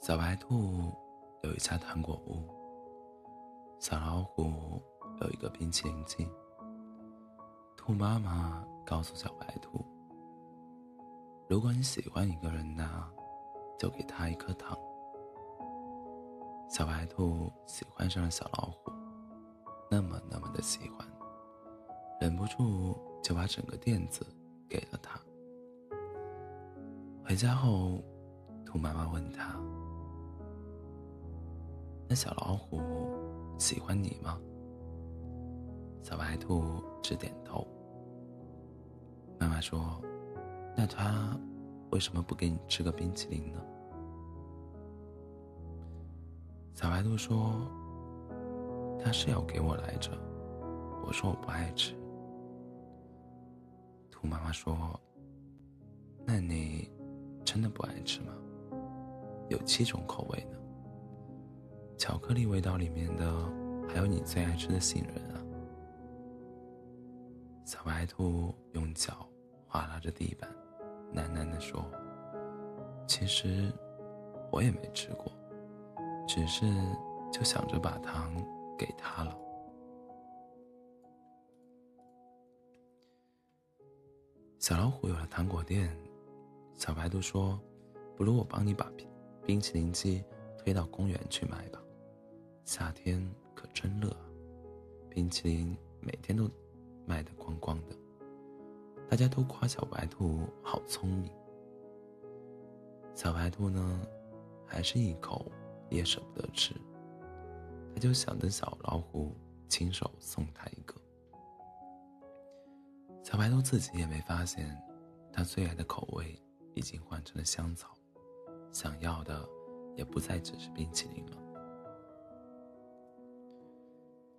小白兔有一家糖果屋，小老虎有一个冰淇淋机。兔妈妈告诉小白兔：“如果你喜欢一个人呢，就给他一颗糖。”小白兔喜欢上了小老虎，那么那么的喜欢，忍不住就把整个垫子给了他。回家后，兔妈妈问他：“那小老虎喜欢你吗？”小白兔直点头。妈妈说：“那他为什么不给你吃个冰淇淋呢？”小白兔说：“他是要给我来着，我说我不爱吃。”兔妈妈说：“那你真的不爱吃吗？有七种口味呢，巧克力味道里面的还有你最爱吃的杏仁啊。”小白兔用脚划拉着地板，喃喃地说：“其实我也没吃过。”只是就想着把糖给他了。小老虎有了糖果店，小白兔说：“不如我帮你把冰冰淇淋机推到公园去卖吧，夏天可真热，冰淇淋每天都卖得光光的。”大家都夸小白兔好聪明。小白兔呢，还是一口。也舍不得吃，他就想着小老虎亲手送他一个。小白兔自己也没发现，他最爱的口味已经换成了香草，想要的也不再只是冰淇淋了。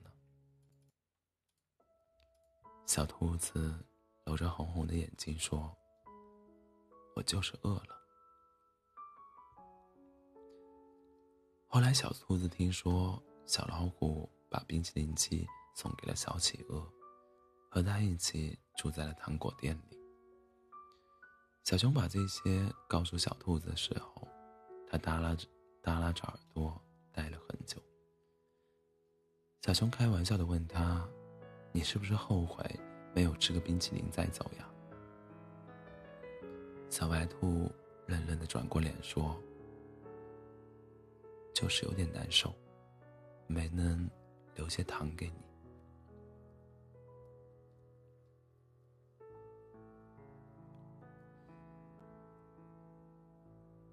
呢？”小兔子揉着红红的眼睛说：“我就是饿了。”后来，小兔子听说小老虎把冰淇淋机送给了小企鹅，和他一起住在了糖果店里。小熊把这些告诉小兔子的时候，它耷拉着耷拉着耳朵待了很久。小熊开玩笑的问他：“你是不是后悔没有吃个冰淇淋再走呀？”小白兔愣愣的转过脸说。就是有点难受，没能留些糖给你。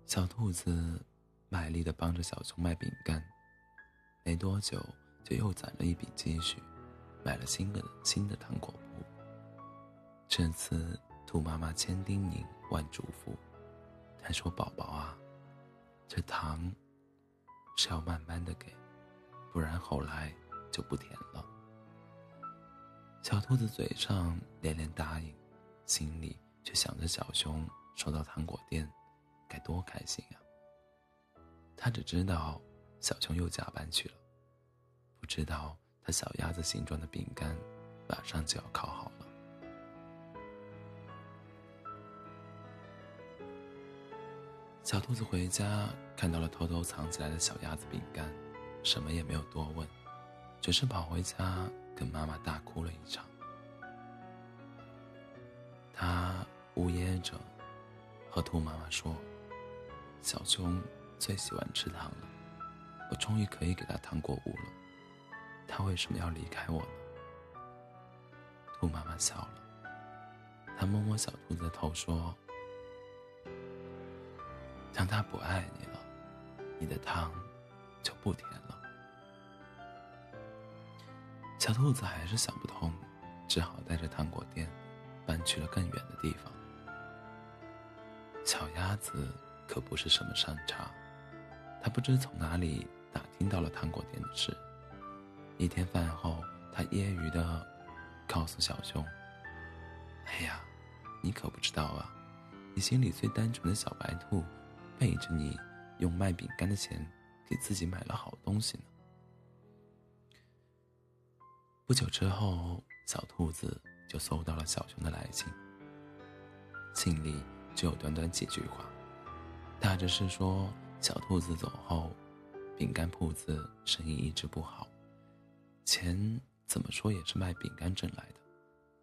小兔子卖力的帮着小熊卖饼干，没多久就又攒了一笔积蓄，买了新的新的糖果铺。这次兔妈妈千叮咛万嘱咐，她说：“宝宝啊，这糖。”是要慢慢的给，不然后来就不甜了。小兔子嘴上连连答应，心里却想着小熊收到糖果店，该多开心呀。他只知道小熊又加班去了，不知道小鸭子形状的饼干马上就要烤好了。小兔子回家看到了偷偷藏起来的小鸭子饼干，什么也没有多问，只是跑回家跟妈妈大哭了一场。他呜咽着和兔妈妈说：“小熊最喜欢吃糖了，我终于可以给他糖果屋了。他为什么要离开我呢？”兔妈妈笑了，她摸摸小兔子的头说。当他不爱你了，你的糖就不甜了。小兔子还是想不通，只好带着糖果店搬去了更远的地方。小鸭子可不是什么善茬，他不知从哪里打听到了糖果店的事。一天饭后，他揶揄的告诉小熊：“哎呀，你可不知道啊，你心里最单纯的小白兔，背着你用卖饼干的钱给自己买了好东西呢。”不久之后，小兔子就收到了小熊的来信。信里只有短短几句话，大致是说小兔子走后，饼干铺子生意一直不好，钱怎么说也是卖饼干挣来的，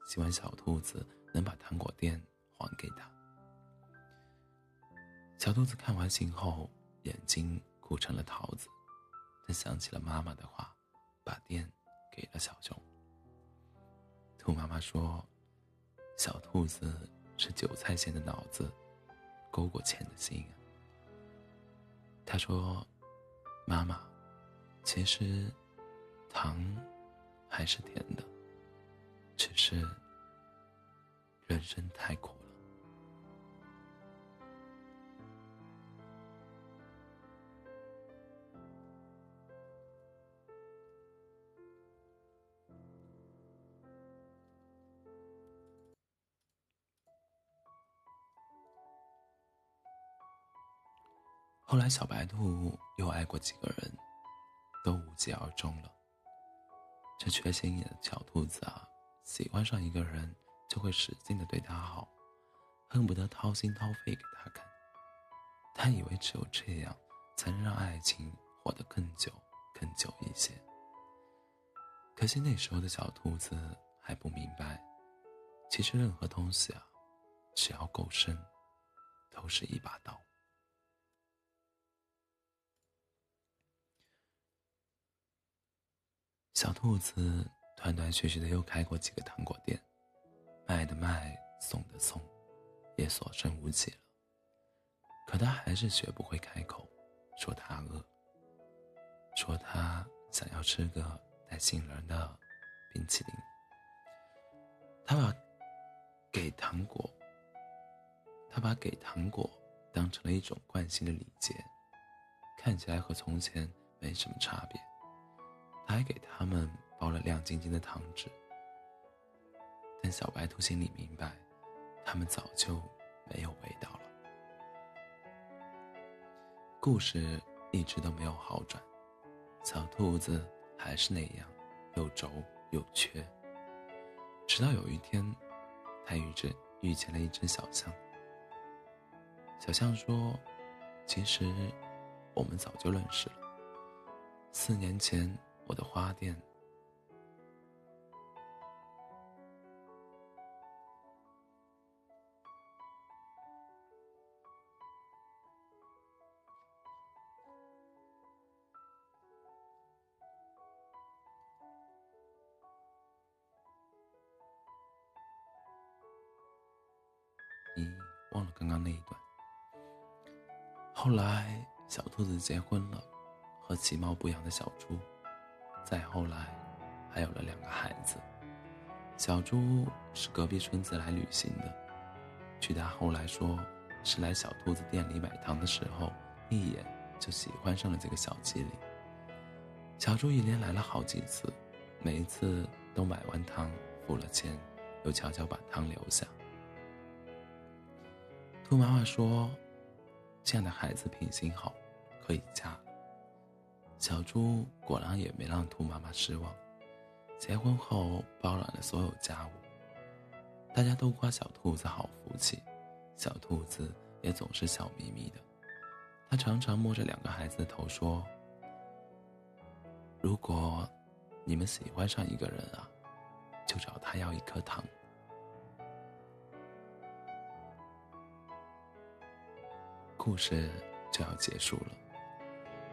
希望小兔子能把糖果店还给他。小兔子看完信后，眼睛哭成了桃子，但想起了妈妈的话，把店。给了小熊。兔妈妈说：“小兔子是韭菜馅的脑子，勾过钱的心啊。”他说：“妈妈，其实糖还是甜的，只是人生太苦了。”后来，小白兔又爱过几个人，都无疾而终了。这缺心眼的小兔子啊，喜欢上一个人就会使劲的对他好，恨不得掏心掏肺给他看。他以为只有这样，才能让爱情活得更久、更久一些。可惜那时候的小兔子还不明白，其实任何东西啊，只要够深，都是一把刀。小兔子断断续续的又开过几个糖果店，卖的卖，送的送，也所剩无几了。可他还是学不会开口，说他饿，说他想要吃个带杏仁的冰淇淋。他把给糖果，他把给糖果当成了一种惯性的礼节，看起来和从前没什么差别。还给他们包了亮晶晶的糖纸，但小白兔心里明白，他们早就没有味道了。故事一直都没有好转，小兔子还是那样，又轴又缺。直到有一天，他遇着遇见了一只小象。小象说：“其实，我们早就认识了。四年前。”我的花店，你忘了刚刚那一段。后来，小兔子结婚了，和其貌不扬的小猪。再后来，还有了两个孩子。小猪是隔壁村子来旅行的，据他后来说，是来小兔子店里买糖的时候，一眼就喜欢上了这个小机灵。小猪一连来了好几次，每一次都买完糖付了钱，又悄悄把糖留下。兔妈妈说：“这样的孩子品行好，可以嫁。”小猪果然也没让兔妈妈失望，结婚后包揽了所有家务。大家都夸小兔子好福气，小兔子也总是笑眯眯的。他常常摸着两个孩子的头说：“如果你们喜欢上一个人啊，就找他要一颗糖。”故事就要结束了，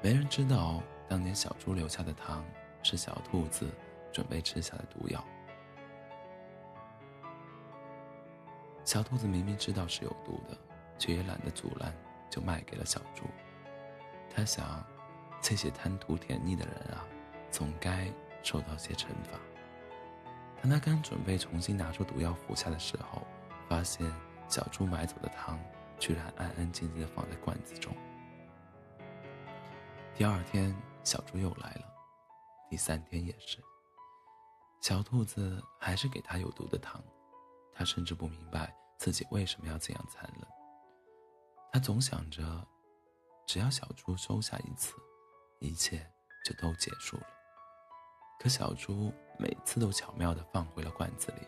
没人知道。当年小猪留下的糖，是小兔子准备吃下的毒药。小兔子明明知道是有毒的，却也懒得阻拦，就卖给了小猪。他想，这些贪图甜腻的人啊，总该受到些惩罚。当他刚准备重新拿出毒药服下的时候，发现小猪买走的糖居然安安静静的放在罐子中。第二天，小猪又来了，第三天也是。小兔子还是给他有毒的糖，他甚至不明白自己为什么要这样残忍。他总想着，只要小猪收下一次，一切就都结束了。可小猪每次都巧妙地放回了罐子里，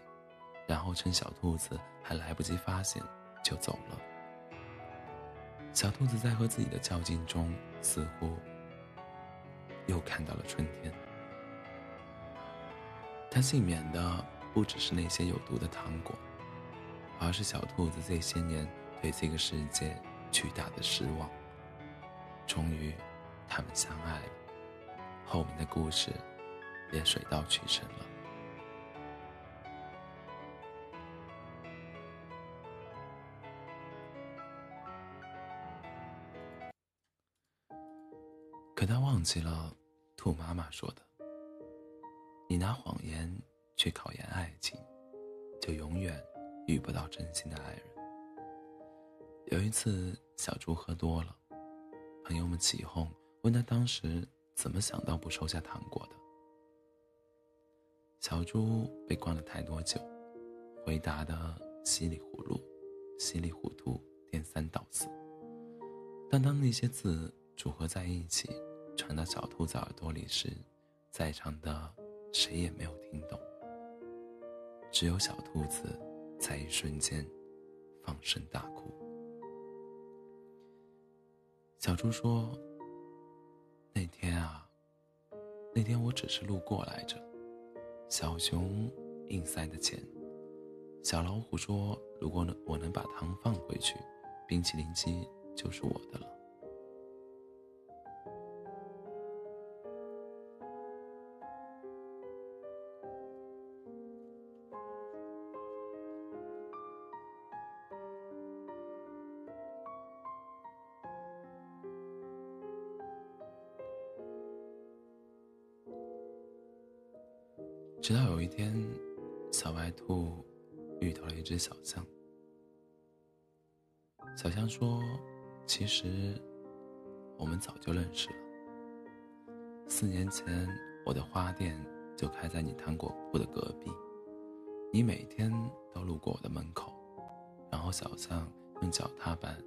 然后趁小兔子还来不及发现，就走了。小兔子在和自己的较劲中，似乎又看到了春天。他幸免的不只是那些有毒的糖果，而是小兔子这些年对这个世界。巨大的失望。终于，他们相爱了，后面的故事也水到渠成了。可他忘记了兔妈妈说的：“你拿谎言去考验爱情，就永远遇不到真心的爱人。”有一次，小猪喝多了，朋友们起哄，问他当时怎么想到不收下糖果的。小猪被灌了太多酒，回答的稀里糊涂，稀里糊涂，颠三倒四。但当那些字组合在一起，传到小兔子耳朵里时，在场的谁也没有听懂，只有小兔子在一瞬间放声大哭。小猪说：“那天啊，那天我只是路过来着。小熊硬塞的钱。小老虎说，如果能我能把糖放回去，冰淇淋机就是我的了。”天，小白兔遇到了一只小象。小象说：“其实我们早就认识了。四年前，我的花店就开在你糖果铺的隔壁，你每天都路过我的门口。”然后小象用脚踏板，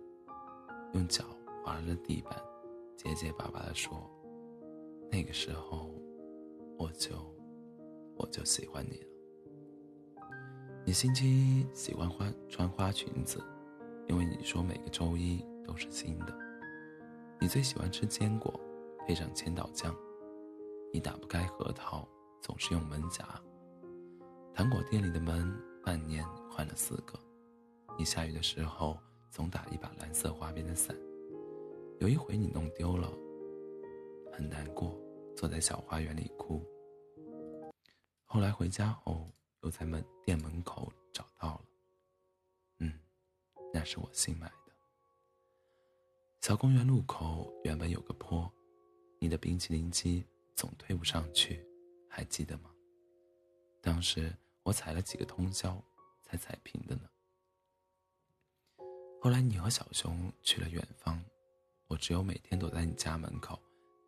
用脚划着地板，结结巴巴地说：“那个时候，我就……”我就喜欢你了。你星期一喜欢花穿花裙子，因为你说每个周一都是新的。你最喜欢吃坚果，配上千岛酱。你打不开核桃，总是用门夹。糖果店里的门半年换了四个。你下雨的时候总打一把蓝色花边的伞。有一回你弄丢了，很难过，坐在小花园里哭。后来回家后，又在门店门口找到了。嗯，那是我新买的。小公园路口原本有个坡，你的冰淇淋机总推不上去，还记得吗？当时我踩了几个通宵才踩平的呢。后来你和小熊去了远方，我只有每天躲在你家门口，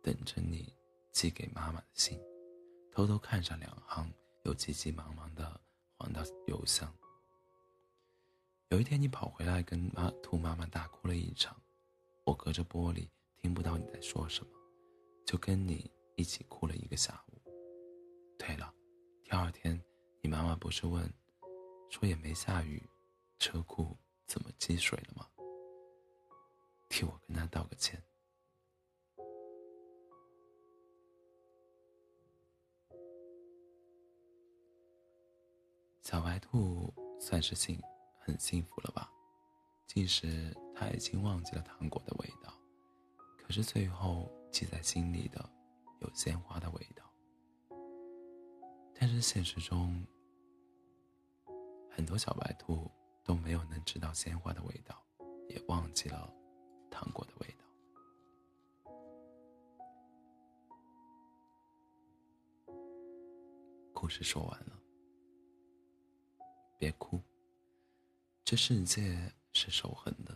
等着你寄给妈妈的信。偷偷看上两行，又急急忙忙的还到邮箱。有一天，你跑回来跟妈兔妈妈大哭了一场，我隔着玻璃听不到你在说什么，就跟你一起哭了一个下午。对了，第二天你妈妈不是问，说也没下雨，车库怎么积水了吗？替我跟她道个歉。兔算是幸很幸福了吧？即使他已经忘记了糖果的味道，可是最后记在心里的有鲜花的味道。但是现实中，很多小白兔都没有能吃到鲜花的味道，也忘记了糖果的味道。故事说完了。别哭。这世界是守恒的，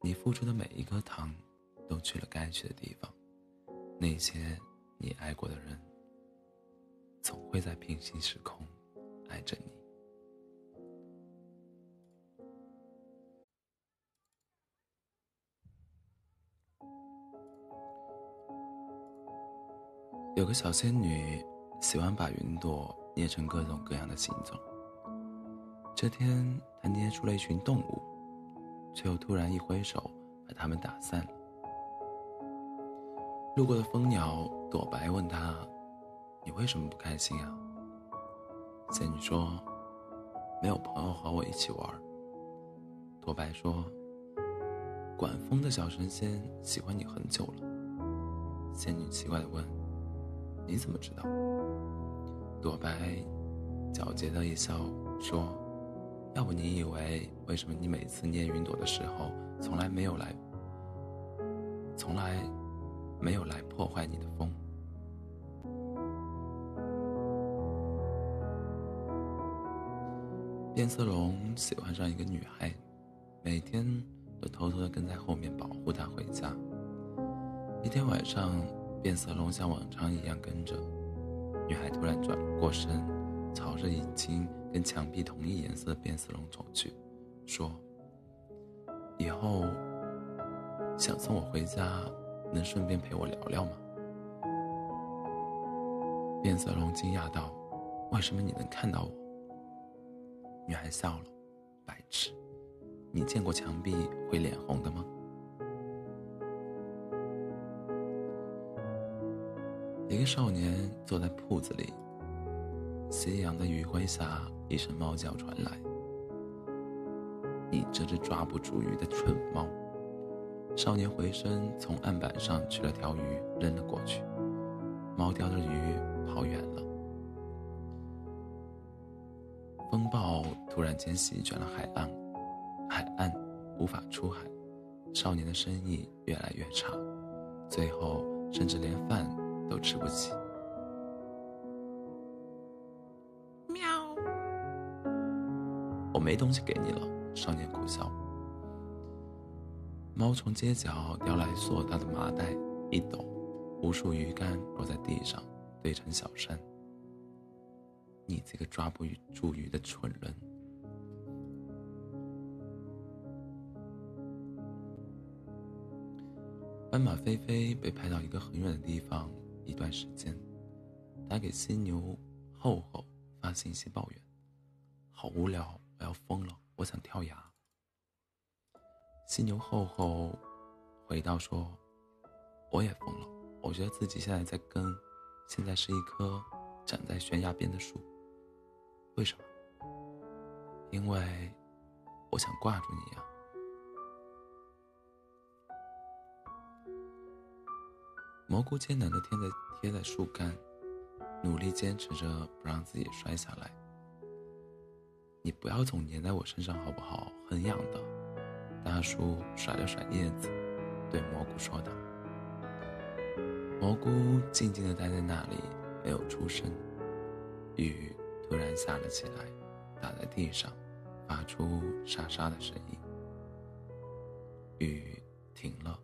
你付出的每一颗糖，都去了该去的地方，那些你爱过的人，总会在平行时空爱着你。有个小仙女喜欢把云朵捏成各种各样的形状。这天，他捏出了一群动物，却又突然一挥手把它们打散了。路过的蜂鸟朵白问他：“你为什么不开心啊？”仙女说：“没有朋友和我一起玩。”朵白说：“管风的小神仙喜欢你很久了。”仙女奇怪的问。你怎么知道？朵白皎洁的一笑说：“要不你以为为什么你每次捏云朵的时候，从来没有来，从来没有来破坏你的风？”变色龙喜欢上一个女孩，每天都偷偷的跟在后面保护她回家。一天晚上。变色龙像往常一样跟着，女孩突然转过身，朝着已经跟墙壁同一颜色的变色龙走去，说：“以后想送我回家，能顺便陪我聊聊吗？”变色龙惊讶道：“为什么你能看到我？”女孩笑了：“白痴，你见过墙壁会脸红的吗？”一个少年坐在铺子里，夕阳的余晖下，一声猫叫传来：“你这只抓不住鱼的蠢猫！”少年回身从案板上取了条鱼扔了过去，猫叼着鱼跑远了。风暴突然间席卷了海岸，海岸无法出海，少年的生意越来越差，最后甚至连饭。都吃不起。没东西给你了，少年苦笑。猫从街角叼来硕大的麻袋，一抖，无数鱼竿落在地上，堆成小山。你这个抓不住鱼的蠢人！斑马菲菲被拍到一个很远的地方。一段时间，他给犀牛厚厚发信息抱怨：“好无聊，我要疯了，我想跳崖。”犀牛厚厚回到说：“我也疯了，我觉得自己现在在跟，现在是一棵长在悬崖边的树。为什么？因为我想挂住你呀。”蘑菇艰难地贴在贴在树干，努力坚持着不让自己摔下来。你不要总粘在我身上好不好？很痒的。大叔甩了甩叶子，对蘑菇说道。蘑菇静静地待在那里，没有出声。雨突然下了起来，打在地上，发出沙沙的声音。雨停了，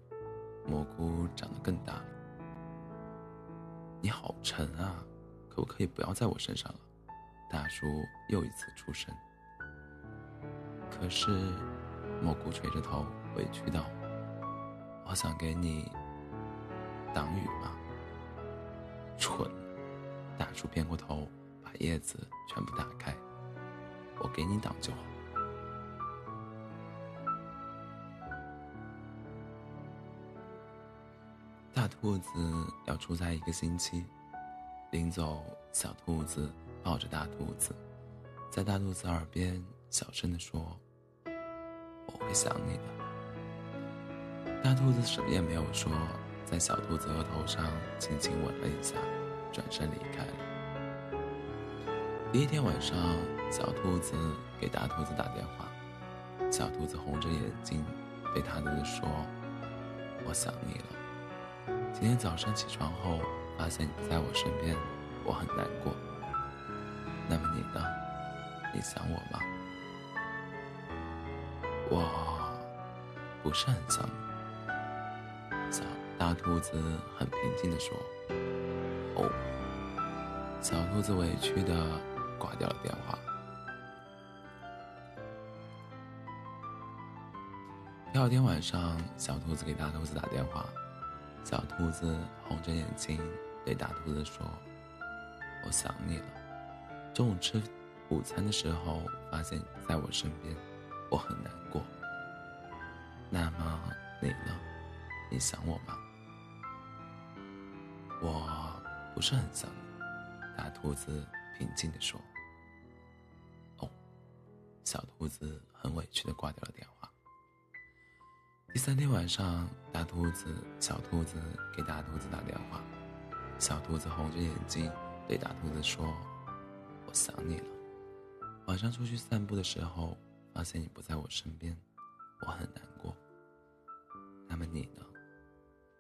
蘑菇长得更大了。你好沉啊，可不可以不要在我身上了？大叔又一次出声。可是，蘑菇垂着头，委屈道：“我想给你挡雨嘛。”蠢！大叔偏过头，把叶子全部打开。我给你挡就好。大兔子要出差一个星期，临走，小兔子抱着大兔子，在大兔子耳边小声地说：“想你的。”大兔子什么也没有说，在小兔子额头上轻轻吻了一下，转身离开了。第一天晚上，小兔子给大兔子打电话，小兔子红着眼睛对大兔子说：“我想你了。”今天早上起床后，发现你不在我身边，我很难过。那么你呢？你想我吗？我不是很想你。小大兔子很平静地说：“哦。”小兔子委屈的挂掉了电话。第二天晚上，小兔子给大兔子打电话，小兔子红着眼睛对大兔子说：“我想你了。中午吃午餐的时候，发现你在我身边，我很难过。那么你呢？你想我吗？”“我不是很想你。”大兔子平静地说。“哦。”小兔子很委屈地挂掉了电话。第三天晚上，大兔子、小兔子给大兔子打电话。小兔子红着眼睛对大兔子说：“我想你了。晚上出去散步的时候，发现你不在我身边，我很难过。那么你呢？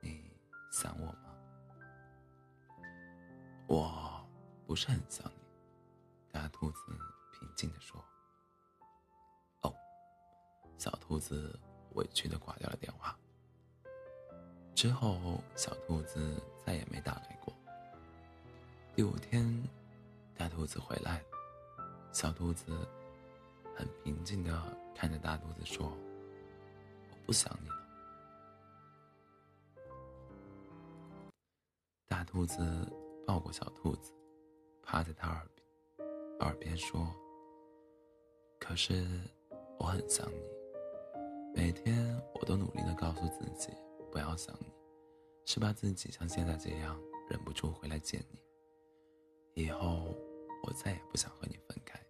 你想我吗？”“我不是很想你。”大兔子平静地说。“哦。”小兔子。委屈的挂掉了电话。之后，小兔子再也没打来过。第五天，大兔子回来了，小兔子很平静的看着大兔子说：“我不想你了。”大兔子抱过小兔子，趴在他耳耳边说：“可是我很想你。”每天我都努力的告诉自己不要想你，是怕自己像现在这样忍不住回来见你。以后我再也不想和你分开。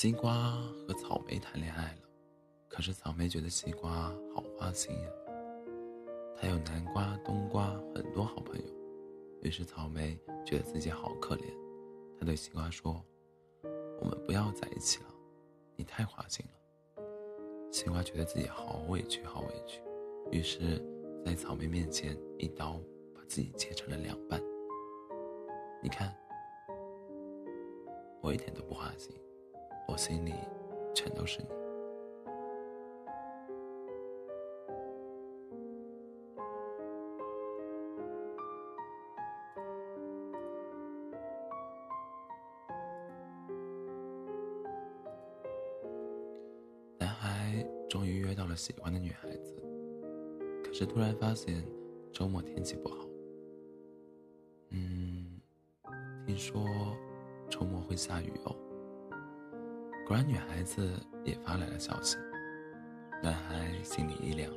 西瓜和草莓谈恋爱了，可是草莓觉得西瓜好花心呀。他有南瓜、冬瓜很多好朋友，于是草莓觉得自己好可怜。他对西瓜说：“我们不要在一起了，你太花心了。”西瓜觉得自己好委屈，好委屈，于是，在草莓面前一刀把自己切成了两半。你看，我一点都不花心，我心里全都是你。男孩终于约到了喜欢的女孩子，可是突然发现周末天气不好。嗯，听说周末会下雨哦。果然，女孩子也发来了消息。男孩心里一凉。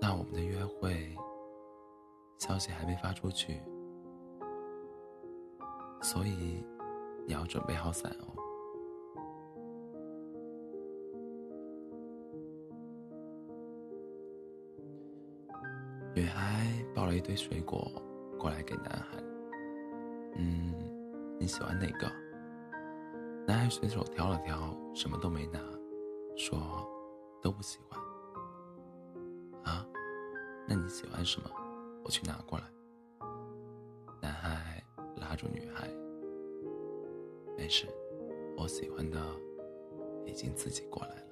那我们的约会消息还没发出去，所以你要准备好伞哦。女孩抱了一堆水果过来给男孩。嗯，你喜欢哪个？男孩随手挑了挑，什么都没拿，说都不喜欢。啊，那你喜欢什么？我去拿过来。男孩拉住女孩，没事，我喜欢的已经自己过来了。